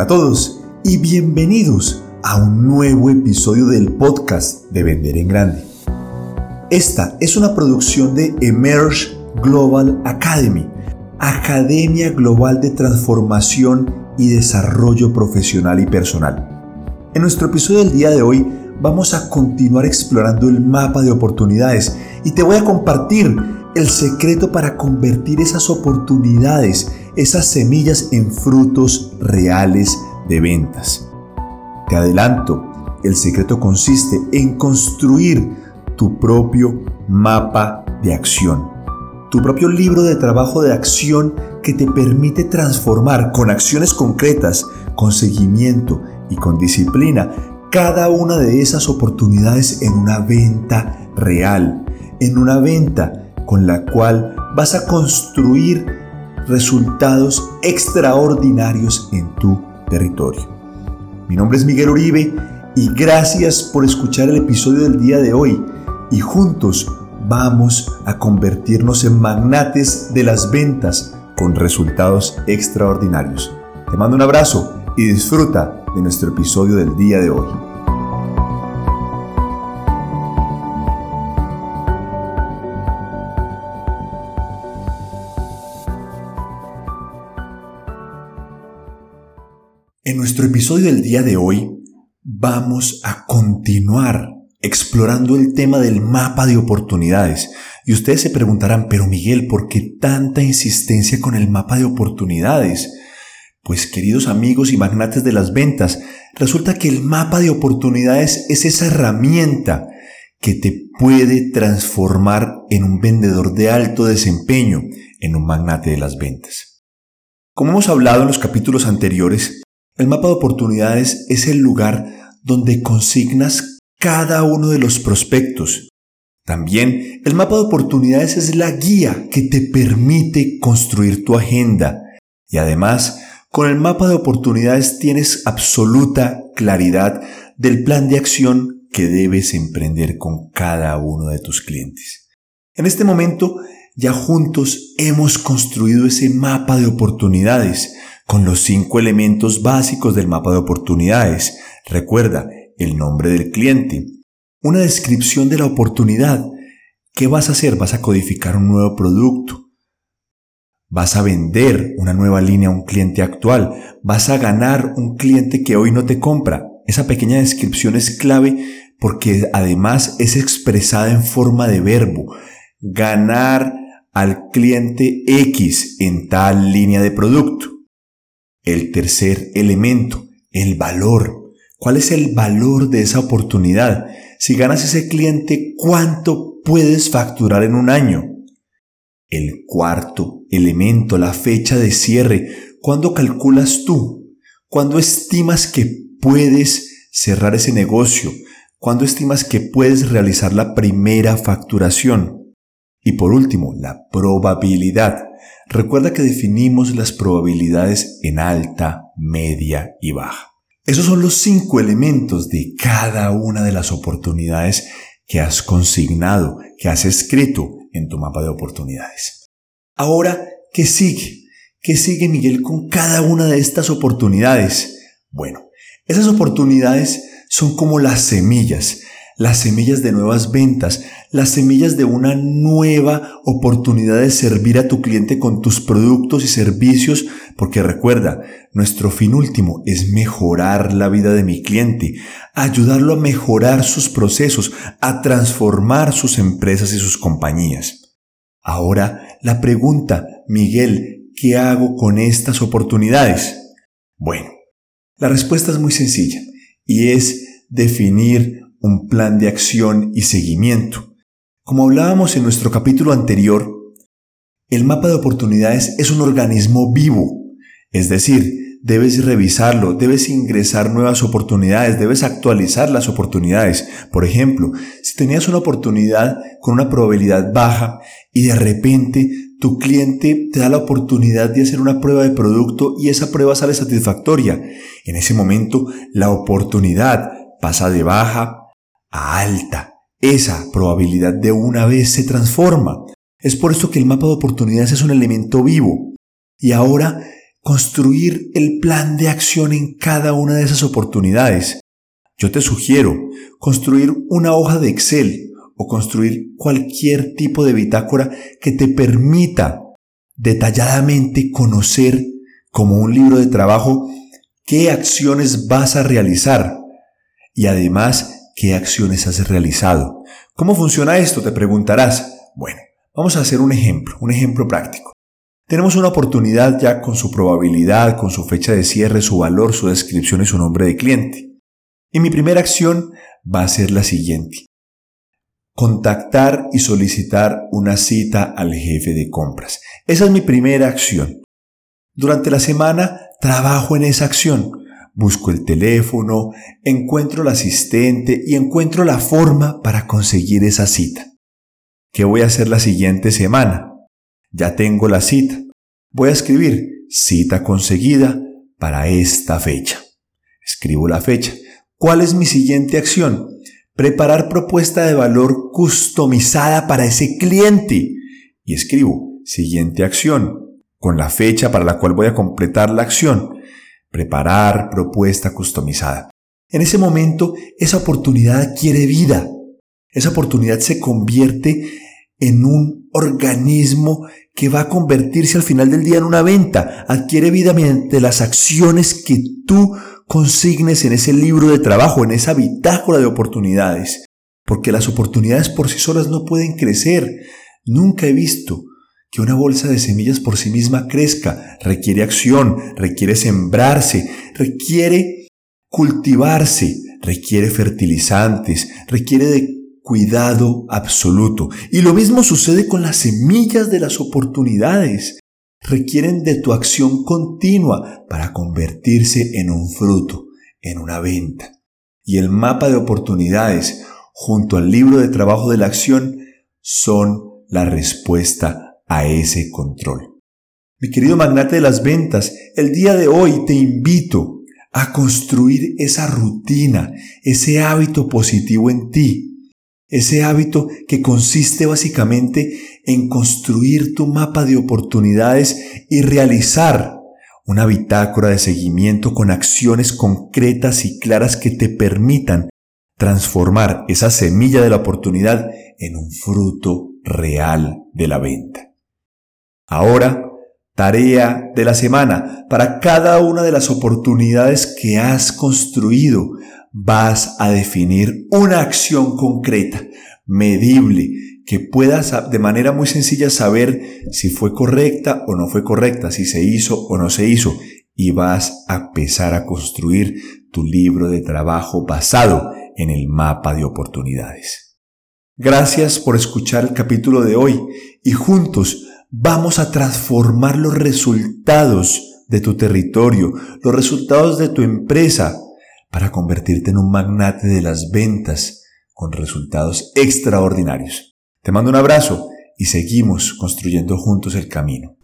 Hola a todos y bienvenidos a un nuevo episodio del podcast de Vender en Grande. Esta es una producción de Emerge Global Academy, Academia Global de Transformación y Desarrollo Profesional y Personal. En nuestro episodio del día de hoy vamos a continuar explorando el mapa de oportunidades y te voy a compartir el secreto para convertir esas oportunidades, esas semillas en frutos reales de ventas. Te adelanto, el secreto consiste en construir tu propio mapa de acción, tu propio libro de trabajo de acción que te permite transformar con acciones concretas, con seguimiento y con disciplina cada una de esas oportunidades en una venta real, en una venta con la cual vas a construir resultados extraordinarios en tu territorio. Mi nombre es Miguel Uribe y gracias por escuchar el episodio del día de hoy y juntos vamos a convertirnos en magnates de las ventas con resultados extraordinarios. Te mando un abrazo y disfruta de nuestro episodio del día de hoy. En nuestro episodio del día de hoy vamos a continuar explorando el tema del mapa de oportunidades. Y ustedes se preguntarán, pero Miguel, ¿por qué tanta insistencia con el mapa de oportunidades? Pues queridos amigos y magnates de las ventas, resulta que el mapa de oportunidades es esa herramienta que te puede transformar en un vendedor de alto desempeño, en un magnate de las ventas. Como hemos hablado en los capítulos anteriores, el mapa de oportunidades es el lugar donde consignas cada uno de los prospectos. También el mapa de oportunidades es la guía que te permite construir tu agenda. Y además, con el mapa de oportunidades tienes absoluta claridad del plan de acción que debes emprender con cada uno de tus clientes. En este momento, ya juntos hemos construido ese mapa de oportunidades con los cinco elementos básicos del mapa de oportunidades. Recuerda el nombre del cliente, una descripción de la oportunidad. ¿Qué vas a hacer? Vas a codificar un nuevo producto. Vas a vender una nueva línea a un cliente actual. Vas a ganar un cliente que hoy no te compra. Esa pequeña descripción es clave porque además es expresada en forma de verbo. Ganar al cliente X en tal línea de producto. El tercer elemento, el valor. ¿Cuál es el valor de esa oportunidad? Si ganas ese cliente, ¿cuánto puedes facturar en un año? El cuarto elemento, la fecha de cierre. ¿Cuándo calculas tú? ¿Cuándo estimas que puedes cerrar ese negocio? ¿Cuándo estimas que puedes realizar la primera facturación? Y por último, la probabilidad. Recuerda que definimos las probabilidades en alta, media y baja. Esos son los cinco elementos de cada una de las oportunidades que has consignado, que has escrito en tu mapa de oportunidades. Ahora, ¿qué sigue? ¿Qué sigue Miguel con cada una de estas oportunidades? Bueno, esas oportunidades son como las semillas las semillas de nuevas ventas, las semillas de una nueva oportunidad de servir a tu cliente con tus productos y servicios, porque recuerda, nuestro fin último es mejorar la vida de mi cliente, ayudarlo a mejorar sus procesos, a transformar sus empresas y sus compañías. Ahora, la pregunta, Miguel, ¿qué hago con estas oportunidades? Bueno, la respuesta es muy sencilla y es definir un plan de acción y seguimiento. Como hablábamos en nuestro capítulo anterior, el mapa de oportunidades es un organismo vivo, es decir, debes revisarlo, debes ingresar nuevas oportunidades, debes actualizar las oportunidades. Por ejemplo, si tenías una oportunidad con una probabilidad baja y de repente tu cliente te da la oportunidad de hacer una prueba de producto y esa prueba sale satisfactoria, en ese momento la oportunidad pasa de baja a alta. Esa probabilidad de una vez se transforma. Es por esto que el mapa de oportunidades es un elemento vivo. Y ahora construir el plan de acción en cada una de esas oportunidades. Yo te sugiero construir una hoja de Excel o construir cualquier tipo de bitácora que te permita detalladamente conocer como un libro de trabajo qué acciones vas a realizar y además qué acciones has realizado. ¿Cómo funciona esto? Te preguntarás. Bueno, vamos a hacer un ejemplo, un ejemplo práctico. Tenemos una oportunidad ya con su probabilidad, con su fecha de cierre, su valor, su descripción y su nombre de cliente. Y mi primera acción va a ser la siguiente. Contactar y solicitar una cita al jefe de compras. Esa es mi primera acción. Durante la semana trabajo en esa acción. Busco el teléfono, encuentro el asistente y encuentro la forma para conseguir esa cita. ¿Qué voy a hacer la siguiente semana? Ya tengo la cita. Voy a escribir cita conseguida para esta fecha. Escribo la fecha. ¿Cuál es mi siguiente acción? Preparar propuesta de valor customizada para ese cliente. Y escribo siguiente acción con la fecha para la cual voy a completar la acción. Preparar propuesta customizada. En ese momento, esa oportunidad adquiere vida. Esa oportunidad se convierte en un organismo que va a convertirse al final del día en una venta. Adquiere vida mediante las acciones que tú consignes en ese libro de trabajo, en esa bitácora de oportunidades. Porque las oportunidades por sí solas no pueden crecer. Nunca he visto que una bolsa de semillas por sí misma crezca. Requiere acción, requiere sembrarse, requiere cultivarse, requiere fertilizantes, requiere de cuidado absoluto. Y lo mismo sucede con las semillas de las oportunidades. Requieren de tu acción continua para convertirse en un fruto, en una venta. Y el mapa de oportunidades junto al libro de trabajo de la acción son la respuesta a ese control. Mi querido magnate de las ventas, el día de hoy te invito a construir esa rutina, ese hábito positivo en ti ese hábito que consiste básicamente en construir tu mapa de oportunidades y realizar una bitácora de seguimiento con acciones concretas y claras que te permitan transformar esa semilla de la oportunidad en un fruto real de la venta. Ahora, tarea de la semana. Para cada una de las oportunidades que has construido, vas a definir una acción concreta, medible, que puedas de manera muy sencilla saber si fue correcta o no fue correcta, si se hizo o no se hizo, y vas a empezar a construir tu libro de trabajo basado en el mapa de oportunidades. Gracias por escuchar el capítulo de hoy y juntos vamos a transformar los resultados de tu territorio, los resultados de tu empresa, para convertirte en un magnate de las ventas con resultados extraordinarios. Te mando un abrazo y seguimos construyendo juntos el camino.